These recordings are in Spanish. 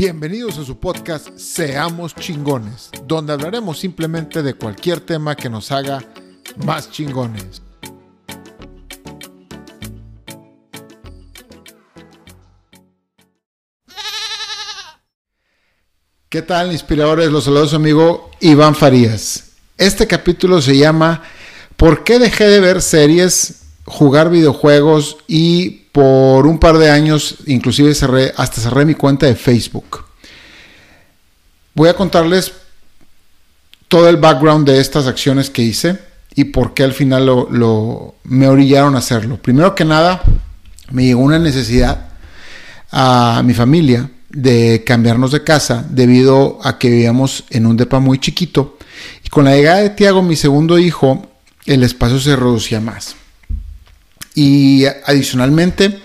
Bienvenidos a su podcast Seamos chingones, donde hablaremos simplemente de cualquier tema que nos haga más chingones. ¿Qué tal, inspiradores? Los saludos, amigo Iván Farías. Este capítulo se llama ¿Por qué dejé de ver series, jugar videojuegos y por un par de años inclusive cerré, hasta cerré mi cuenta de Facebook? Voy a contarles todo el background de estas acciones que hice y por qué al final lo, me orillaron a hacerlo. Primero que nada, me llegó una necesidad a mi familia de cambiarnos de casa debido a que vivíamos en un depa muy chiquito y con la llegada de Tiago, mi segundo hijo, el espacio se reducía más. Y adicionalmente,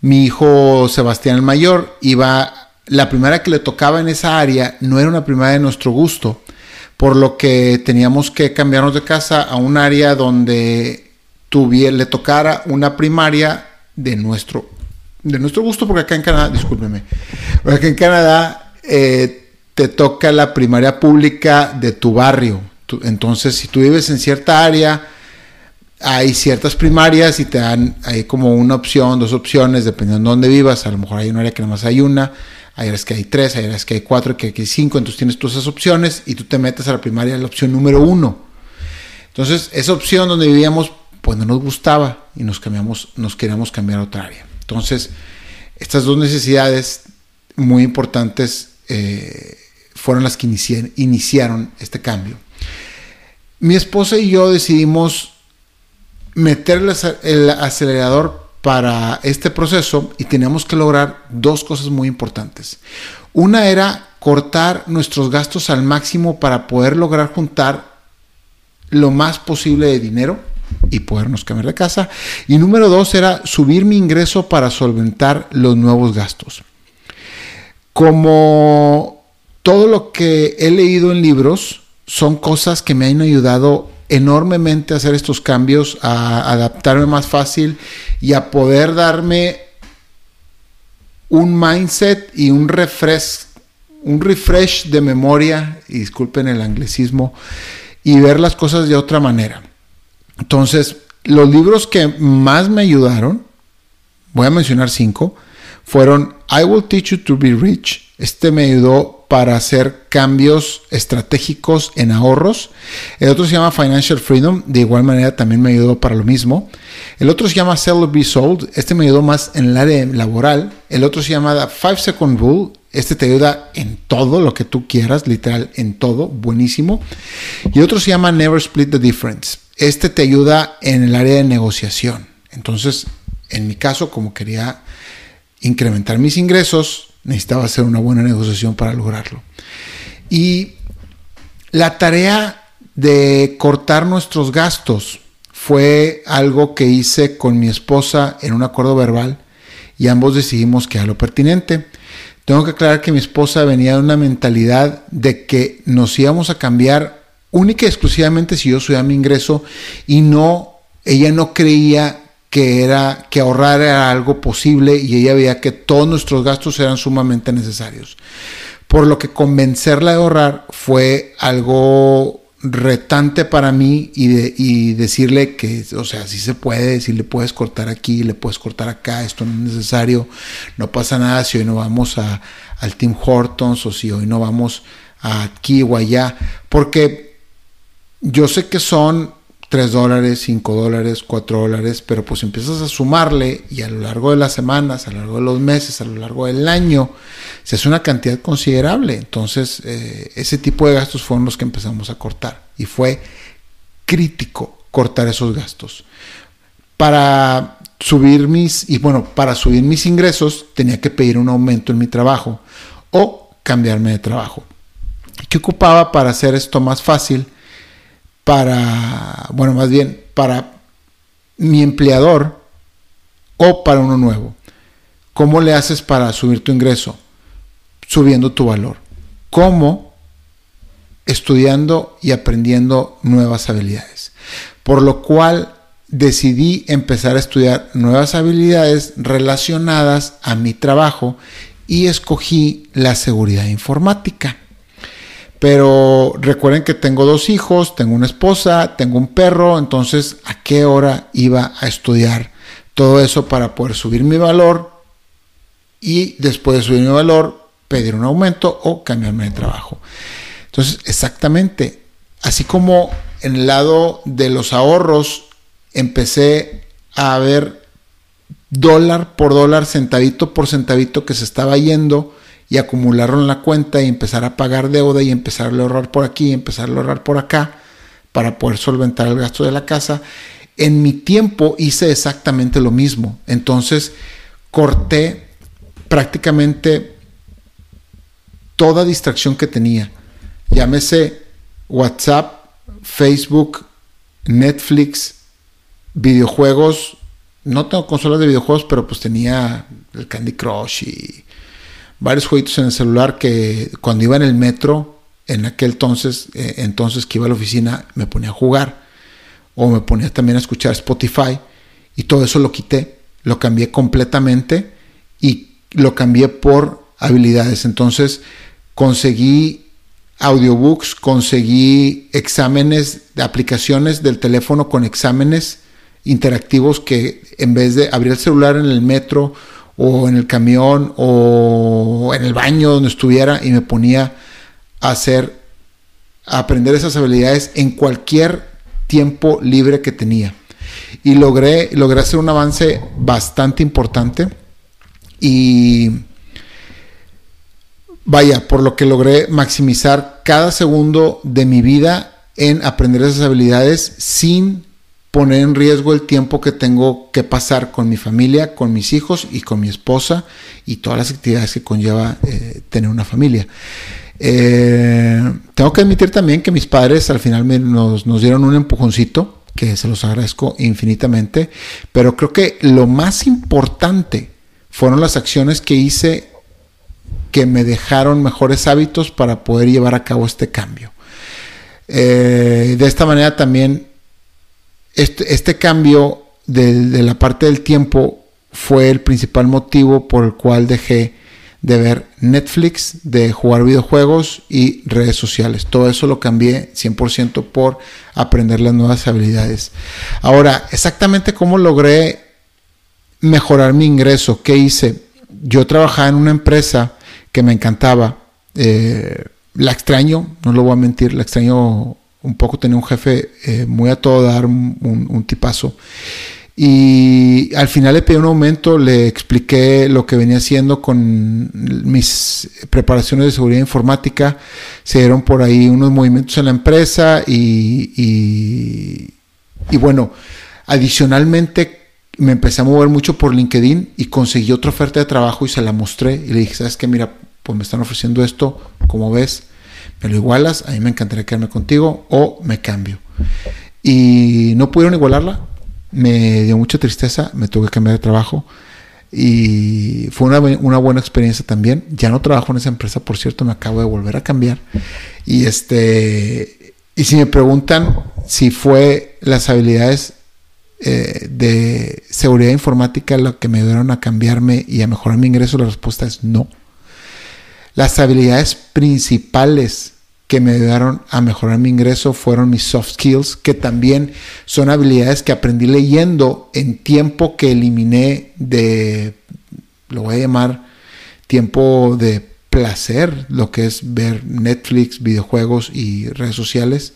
mi hijo Sebastián el mayor iba, la primera que le tocaba en esa área no era una primera de nuestro gusto, por lo que teníamos que cambiarnos de casa a un área donde tuviera, le tocara una primaria de nuestro de nuestro gusto, porque acá en Canadá, discúlpeme, porque en Canadá eh, te toca la primaria pública de tu barrio. entonces, si tú vives en cierta área, hay ciertas primarias y te dan hay como una opción, dos opciones, dependiendo de dónde vivas. A lo mejor hay un área que nada más hay una, hay áreas que hay tres, hay áreas que hay cuatro, que hay cinco. Entonces tienes todas esas opciones y tú te metes a la primaria, la opción número uno. Entonces, esa opción donde vivíamos, pues no nos gustaba y nos cambiamos, nos queríamos cambiar a otra área. Entonces, estas dos necesidades muy importantes eh, fueron las que iniciaron este cambio. Mi esposa y yo decidimos meter el acelerador para este proceso y teníamos que lograr dos cosas muy importantes. Una era cortar nuestros gastos al máximo para poder lograr juntar lo más posible de dinero y podernos cambiar de casa. Y número dos era subir mi ingreso para solventar los nuevos gastos. Como todo lo que he leído en libros son cosas que me han ayudado enormemente hacer estos cambios, a adaptarme más fácil y a poder darme un mindset y un refresh, un refresh de memoria, y disculpen el anglicismo, y ver las cosas de otra manera. Entonces, los libros que más me ayudaron, voy a mencionar cinco, fueron I Will Teach You to Be Rich. Este me ayudó para hacer cambios estratégicos en ahorros. El otro se llama Financial Freedom, de igual manera también me ayudó para lo mismo. El otro se llama Sell or Be Sold, este me ayudó más en el área laboral. El otro se llama Five Second Rule, este te ayuda en todo lo que tú quieras, literal, en todo, buenísimo. Y otro se llama Never Split the Difference. Este te ayuda en el área de negociación. Entonces, en mi caso, como quería incrementar mis ingresos, necesitaba hacer una buena negociación para lograrlo. Y la tarea de cortar nuestros gastos fue algo que hice con mi esposa en un acuerdo verbal y ambos decidimos que era lo pertinente. Tengo que aclarar que mi esposa venía de una mentalidad de que nos íbamos a cambiar única y exclusivamente si yo subía mi ingreso y no, ella no creía que era que ahorrar era algo posible y ella veía que todos nuestros gastos eran sumamente necesarios. Por lo que convencerla de ahorrar fue algo retante para mí y, decirle que, o sea, si se puede, si le puedes cortar aquí, le puedes cortar acá, esto no es necesario, no pasa nada si hoy no vamos a, al Team Hortons o si hoy no vamos a aquí o allá, porque yo sé que son 3 dólares, 5 dólares, 4 dólares, pero pues empiezas a sumarle y a lo largo de las semanas, a lo largo de los meses, a lo largo del año, se hace una cantidad considerable. Entonces, eh, ese tipo de gastos fueron los que empezamos a cortar y fue crítico cortar esos gastos. Para subir mis, y bueno, para subir mis ingresos tenía que pedir un aumento en mi trabajo o cambiarme de trabajo. ¿Qué ocupaba para hacer esto más fácil? Para, bueno, más bien para mi empleador o para uno nuevo. ¿Cómo le haces para subir tu ingreso? Subiendo tu valor. ¿Cómo? Estudiando y aprendiendo nuevas habilidades. Por lo cual decidí empezar a estudiar nuevas habilidades relacionadas a mi trabajo y escogí la seguridad informática. Pero recuerden que tengo dos hijos, tengo una esposa, tengo un perro, entonces ¿a qué hora iba a estudiar todo eso para poder subir mi valor y después de subir mi valor pedir un aumento o cambiarme de trabajo? Entonces, exactamente, así como en el lado de los ahorros empecé a ver dólar por dólar, centavito por centavito que se estaba yendo y acumularlo en la cuenta y empezar a pagar deuda y empezar a ahorrar por aquí y empezar a ahorrar por acá para poder solventar el gasto de la casa. En mi tiempo hice exactamente lo mismo. Entonces corté prácticamente toda distracción que tenía. Llámese WhatsApp, Facebook, Netflix, videojuegos. No tengo consolas de videojuegos, pero pues tenía el Candy Crush y varios jueguitos en el celular que cuando iba en el metro, en aquel entonces, eh, entonces que iba a la oficina, me ponía a jugar. O me ponía también a escuchar Spotify. Y todo eso lo quité, lo cambié completamente y lo cambié por habilidades. Entonces conseguí audiobooks, conseguí exámenes aplicaciones del teléfono con exámenes interactivos que en vez de abrir el celular en el metro o en el camión o en el baño donde estuviera y me ponía a hacer, a aprender esas habilidades en cualquier tiempo libre que tenía. Y logré, logré hacer un avance bastante importante y vaya, por lo que logré maximizar cada segundo de mi vida en aprender esas habilidades sin poner en riesgo el tiempo que tengo que pasar con mi familia, con mis hijos y con mi esposa y todas las actividades que conlleva eh, tener una familia. Eh, tengo que admitir también que mis padres al final nos, nos dieron un empujoncito, que se los agradezco infinitamente, pero creo que lo más importante fueron las acciones que hice que me dejaron mejores hábitos para poder llevar a cabo este cambio. Eh, de esta manera también este, este cambio de, la parte del tiempo fue el principal motivo por el cual dejé de ver Netflix, de jugar videojuegos y redes sociales. Todo eso lo cambié 100% por aprender las nuevas habilidades. Ahora, exactamente cómo logré mejorar mi ingreso, ¿qué hice? Yo trabajaba en una empresa que me encantaba. Eh, la extraño, no lo voy a mentir, la extraño un poco tenía un jefe eh, muy a todo dar, un, tipazo. Y al final le pedí un aumento, le expliqué lo que venía haciendo con mis preparaciones de seguridad informática. Se dieron por ahí unos movimientos en la empresa y, y, bueno, adicionalmente me empecé a mover mucho por LinkedIn y conseguí otra oferta de trabajo y se la mostré y le dije, ¿sabes qué? Mira, pues me están ofreciendo esto, como ves, me lo igualas, a mí me encantaría quedarme contigo o me cambio. Y no pudieron igualarla, me dio mucha tristeza, me tuve que cambiar de trabajo y fue una, buena experiencia también. Ya no trabajo en esa empresa, por cierto, me acabo de volver a cambiar. Y este y si me preguntan si fue las habilidades eh, de seguridad informática lo que me ayudaron a cambiarme y a mejorar mi ingreso, la respuesta es no. Las habilidades principales que me ayudaron a mejorar mi ingreso fueron mis soft skills, que también son habilidades que aprendí leyendo en tiempo que eliminé de, lo voy a llamar, tiempo de placer, lo que es ver Netflix, videojuegos y redes sociales.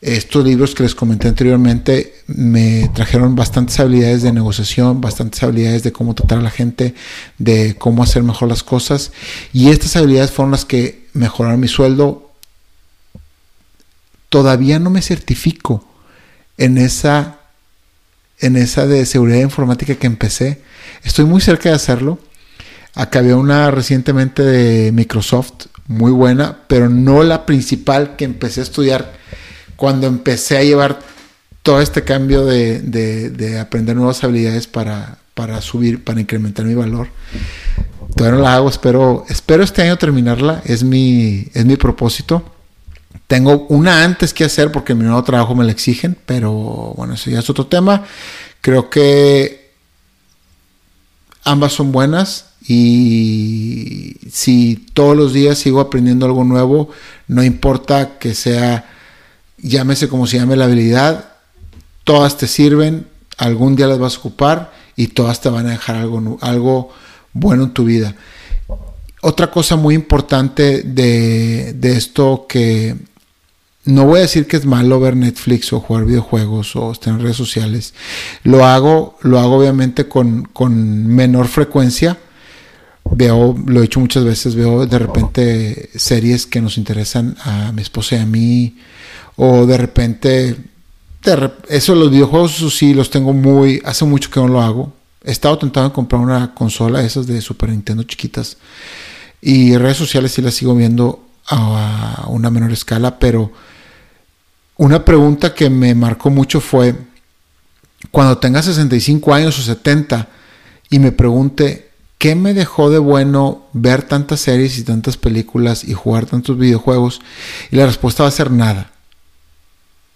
Estos libros que les comenté anteriormente me trajeron bastantes habilidades de negociación, bastantes habilidades de cómo tratar a la gente, de cómo hacer mejor las cosas. Y estas habilidades fueron las que mejoraron mi sueldo. Todavía no me certifico en esa, en esa de seguridad informática que empecé. Estoy muy cerca de hacerlo. Acabé una recientemente de Microsoft, muy buena, pero no la principal que empecé a estudiar cuando empecé a llevar todo este cambio de, aprender nuevas habilidades para, subir, para incrementar mi valor. Todavía no la hago, espero, espero este año terminarla, es mi, es mi propósito. Tengo una antes que hacer porque mi nuevo trabajo me la exigen, pero bueno, eso ya es otro tema. Creo que ambas son buenas y si todos los días sigo aprendiendo algo nuevo, no importa que sea, llámese como se llame la habilidad, todas te sirven, algún día las vas a ocupar y todas te van a dejar algo, algo bueno en tu vida. Otra cosa muy importante de, de esto que no voy a decir que es malo ver Netflix o jugar videojuegos o estar en redes sociales. Lo hago, lo hago obviamente con, con menor frecuencia. Veo, lo he hecho muchas veces, veo de repente series que nos interesan a mi esposa y a mí. O de repente, eso los videojuegos, sí, los tengo muy, hace mucho que no lo hago. He estado tentando comprar una consola, esas de Super Nintendo chiquitas. Y redes sociales sí las sigo viendo a una menor escala, pero una pregunta que me marcó mucho fue, cuando tenga 65 años o 70 y me pregunte, ¿qué me dejó de bueno ver tantas series y tantas películas y jugar tantos videojuegos? Y la respuesta va a ser nada.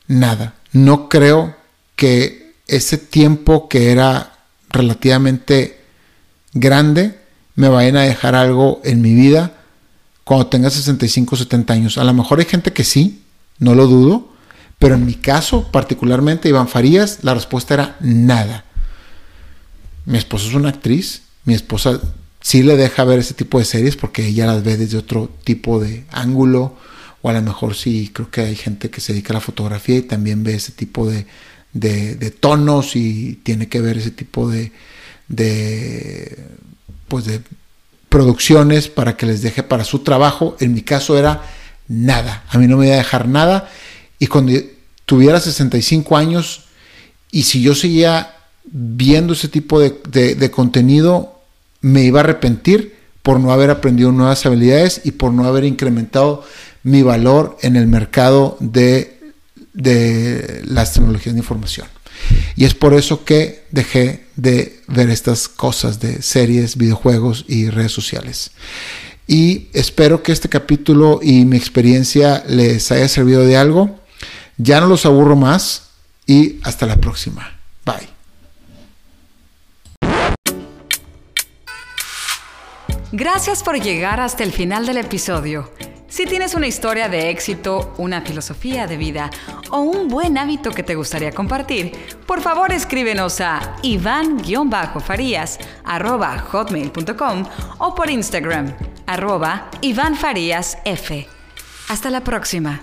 Nada. No creo que ese tiempo que era relativamente grande me vayan a dejar algo en mi vida cuando tenga 65 o 70 años. A lo mejor hay gente que sí, no lo dudo, pero en mi caso, particularmente Iván Farías, la respuesta era nada. Mi esposa es una actriz, mi esposa sí le deja ver ese tipo de series porque ella las ve desde otro tipo de ángulo, o a lo mejor sí creo que hay gente que se dedica a la fotografía y también ve ese tipo de, tonos y tiene que ver ese tipo de, de, pues de producciones para que les deje para su trabajo. En mi caso era nada, a mí no me iba a dejar nada. Y cuando tuviera 65 años y si yo seguía viendo ese tipo de, contenido, me iba a arrepentir por no haber aprendido nuevas habilidades y por no haber incrementado mi valor en el mercado de, de las tecnologías de información. Y es por eso que dejé de ver estas cosas de series, videojuegos y redes sociales. Y espero que este capítulo y mi experiencia les haya servido de algo. Ya no los aburro más y hasta la próxima. Bye. Gracias por llegar hasta el final del episodio. Si tienes una historia de éxito, una filosofía de vida o un buen hábito que te gustaría compartir, por favor escríbenos a iván-farías.hotmail.com o por Instagram, arroba Hasta la próxima.